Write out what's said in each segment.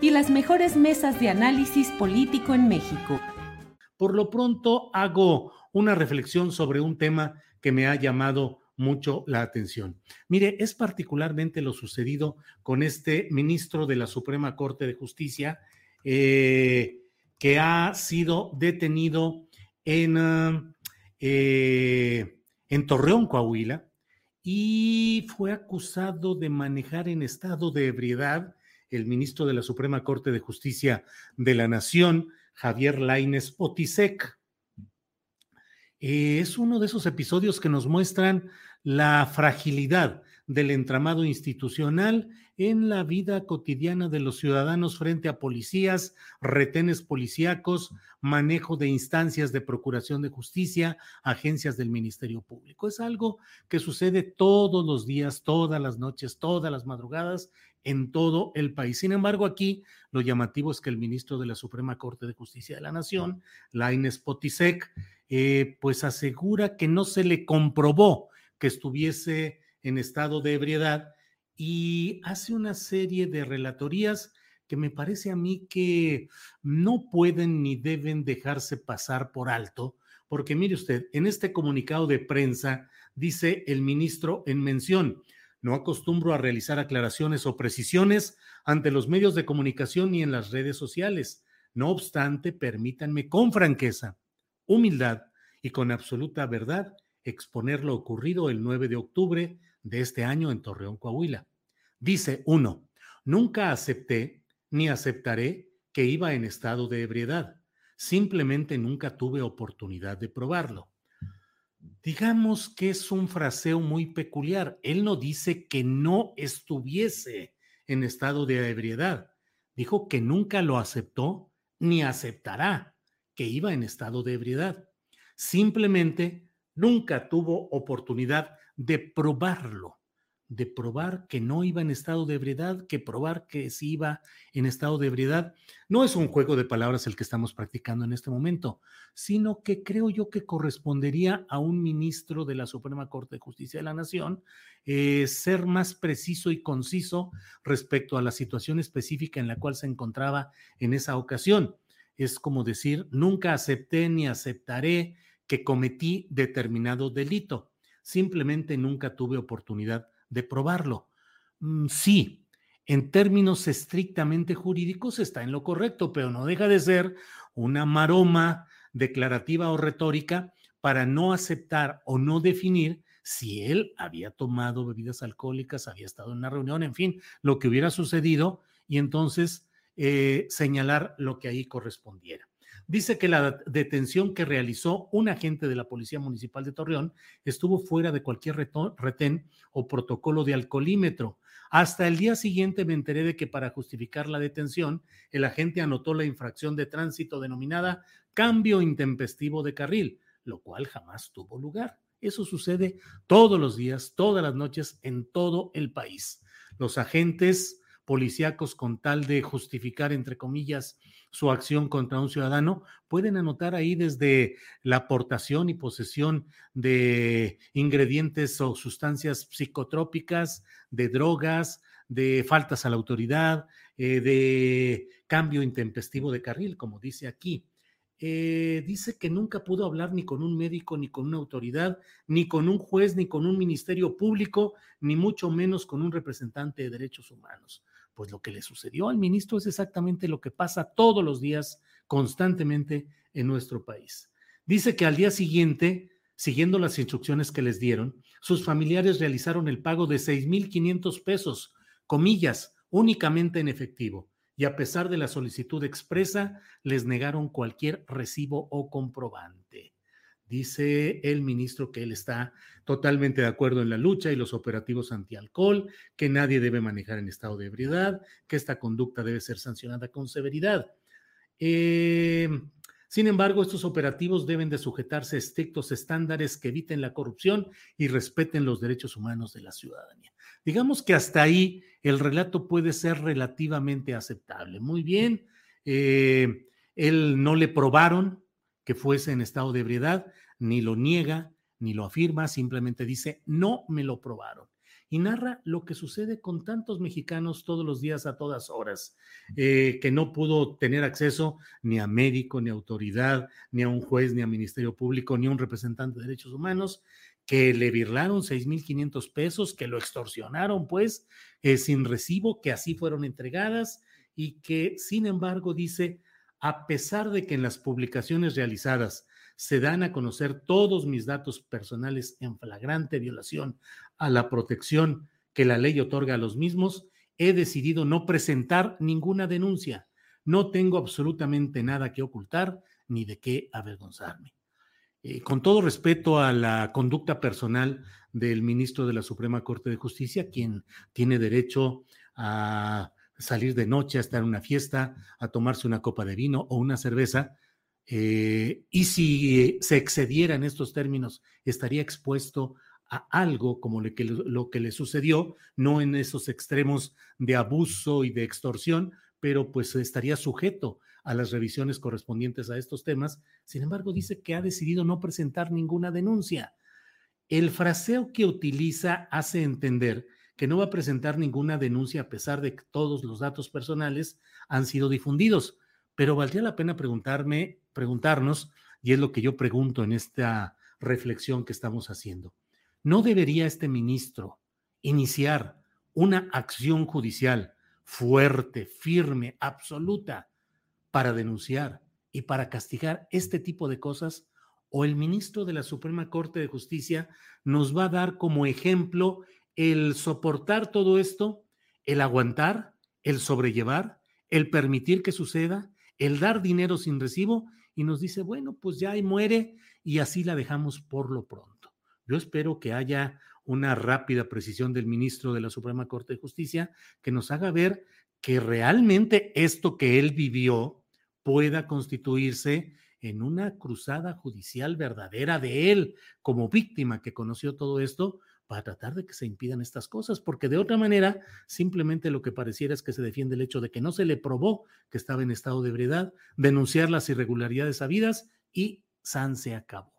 y las mejores mesas de análisis político en México. Por lo pronto hago una reflexión sobre un tema que me ha llamado mucho la atención. Mire, es particularmente lo sucedido con este ministro de la Suprema Corte de Justicia eh, que ha sido detenido en, eh, en Torreón, Coahuila, y fue acusado de manejar en estado de ebriedad el ministro de la Suprema Corte de Justicia de la Nación, Javier Laines Potisek. es uno de esos episodios que nos muestran la fragilidad del entramado institucional en la vida cotidiana de los ciudadanos frente a policías, retenes policíacos, manejo de instancias de procuración de justicia, agencias del Ministerio Público. Es algo que sucede todos los días, todas las noches, todas las madrugadas en todo el país. Sin embargo, aquí lo llamativo es que el ministro de la Suprema Corte de Justicia de la Nación, Laines Potisek, eh, pues asegura que no se le comprobó que estuviese en estado de ebriedad y hace una serie de relatorías que me parece a mí que no pueden ni deben dejarse pasar por alto, porque mire usted, en este comunicado de prensa dice el ministro en mención, no acostumbro a realizar aclaraciones o precisiones ante los medios de comunicación ni en las redes sociales. No obstante, permítanme con franqueza, humildad y con absoluta verdad exponer lo ocurrido el 9 de octubre de este año en Torreón, Coahuila. Dice uno, nunca acepté ni aceptaré que iba en estado de ebriedad. Simplemente nunca tuve oportunidad de probarlo. Digamos que es un fraseo muy peculiar. Él no dice que no estuviese en estado de ebriedad. Dijo que nunca lo aceptó ni aceptará que iba en estado de ebriedad. Simplemente nunca tuvo oportunidad de probarlo, de probar que no iba en estado de ebriedad, que probar que sí iba en estado de ebriedad. No es un juego de palabras el que estamos practicando en este momento, sino que creo yo que correspondería a un ministro de la Suprema Corte de Justicia de la Nación eh, ser más preciso y conciso respecto a la situación específica en la cual se encontraba en esa ocasión. Es como decir, nunca acepté ni aceptaré que cometí determinado delito. Simplemente nunca tuve oportunidad de probarlo. Mm, sí, en términos estrictamente jurídicos está en lo correcto, pero no deja de ser una maroma declarativa o retórica para no aceptar o no definir si él había tomado bebidas alcohólicas, había estado en una reunión, en fin, lo que hubiera sucedido y entonces eh, señalar lo que ahí correspondiera. Dice que la detención que realizó un agente de la Policía Municipal de Torreón estuvo fuera de cualquier retén o protocolo de alcoholímetro. Hasta el día siguiente me enteré de que para justificar la detención, el agente anotó la infracción de tránsito denominada cambio intempestivo de carril, lo cual jamás tuvo lugar. Eso sucede todos los días, todas las noches, en todo el país. Los agentes policíacos, con tal de justificar, entre comillas, su acción contra un ciudadano, pueden anotar ahí desde la aportación y posesión de ingredientes o sustancias psicotrópicas, de drogas, de faltas a la autoridad, eh, de cambio intempestivo de carril, como dice aquí. Eh, dice que nunca pudo hablar ni con un médico, ni con una autoridad, ni con un juez, ni con un ministerio público, ni mucho menos con un representante de derechos humanos. Pues lo que le sucedió al ministro es exactamente lo que pasa todos los días, constantemente en nuestro país. Dice que al día siguiente, siguiendo las instrucciones que les dieron, sus familiares realizaron el pago de 6.500 pesos, comillas, únicamente en efectivo y a pesar de la solicitud expresa, les negaron cualquier recibo o comprobante. Dice el ministro que él está totalmente de acuerdo en la lucha y los operativos antialcohol, que nadie debe manejar en estado de ebriedad, que esta conducta debe ser sancionada con severidad. Eh, sin embargo, estos operativos deben de sujetarse a estrictos estándares que eviten la corrupción y respeten los derechos humanos de la ciudadanía. Digamos que hasta ahí el relato puede ser relativamente aceptable. Muy bien, eh, él no le probaron que fuese en estado de ebriedad, ni lo niega, ni lo afirma, simplemente dice, no me lo probaron. Y narra lo que sucede con tantos mexicanos todos los días a todas horas, eh, que no pudo tener acceso ni a médico, ni a autoridad, ni a un juez, ni a ministerio público, ni a un representante de derechos humanos, que le birlaron 6.500 pesos, que lo extorsionaron, pues, eh, sin recibo, que así fueron entregadas y que, sin embargo, dice, a pesar de que en las publicaciones realizadas se dan a conocer todos mis datos personales en flagrante violación a la protección que la ley otorga a los mismos, he decidido no presentar ninguna denuncia. No tengo absolutamente nada que ocultar ni de qué avergonzarme. Eh, con todo respeto a la conducta personal del ministro de la Suprema Corte de Justicia, quien tiene derecho a salir de noche, a estar en una fiesta, a tomarse una copa de vino o una cerveza, eh, y si se excediera en estos términos, estaría expuesto a algo como lo que, lo que le sucedió, no en esos extremos de abuso y de extorsión, pero pues estaría sujeto a las revisiones correspondientes a estos temas. Sin embargo, dice que ha decidido no presentar ninguna denuncia. El fraseo que utiliza hace entender que no va a presentar ninguna denuncia a pesar de que todos los datos personales han sido difundidos. Pero valdría la pena preguntarme, preguntarnos, y es lo que yo pregunto en esta reflexión que estamos haciendo. ¿No debería este ministro iniciar una acción judicial fuerte, firme, absoluta, para denunciar y para castigar este tipo de cosas? ¿O el ministro de la Suprema Corte de Justicia nos va a dar como ejemplo el soportar todo esto, el aguantar, el sobrellevar, el permitir que suceda, el dar dinero sin recibo y nos dice, bueno, pues ya ahí muere y así la dejamos por lo pronto. Yo espero que haya una rápida precisión del ministro de la Suprema Corte de Justicia que nos haga ver que realmente esto que él vivió pueda constituirse en una cruzada judicial verdadera de él como víctima que conoció todo esto para tratar de que se impidan estas cosas, porque de otra manera simplemente lo que pareciera es que se defiende el hecho de que no se le probó que estaba en estado de ebriedad, denunciar las irregularidades habidas y San se acabó.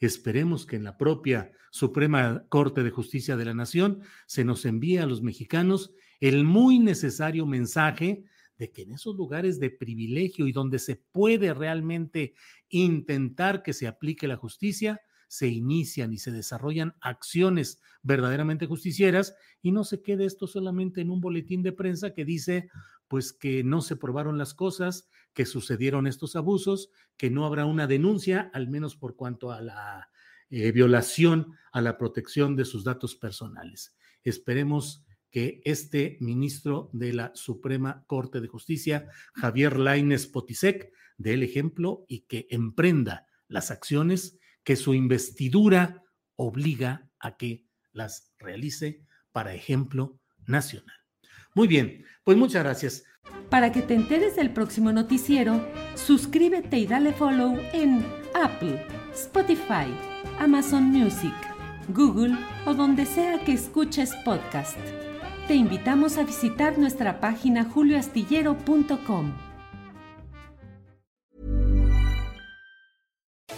Esperemos que en la propia Suprema Corte de Justicia de la Nación se nos envíe a los mexicanos el muy necesario mensaje de que en esos lugares de privilegio y donde se puede realmente intentar que se aplique la justicia, se inician y se desarrollan acciones verdaderamente justicieras y no se quede esto solamente en un boletín de prensa que dice pues que no se probaron las cosas, que sucedieron estos abusos, que no habrá una denuncia, al menos por cuanto a la eh, violación a la protección de sus datos personales. Esperemos que este ministro de la Suprema Corte de Justicia, Javier Laines Potisek, dé el ejemplo y que emprenda las acciones que su investidura obliga a que las realice para ejemplo nacional. Muy bien, pues muchas gracias. Para que te enteres del próximo noticiero, suscríbete y dale follow en Apple, Spotify, Amazon Music, Google o donde sea que escuches podcast. Te invitamos a visitar nuestra página julioastillero.com.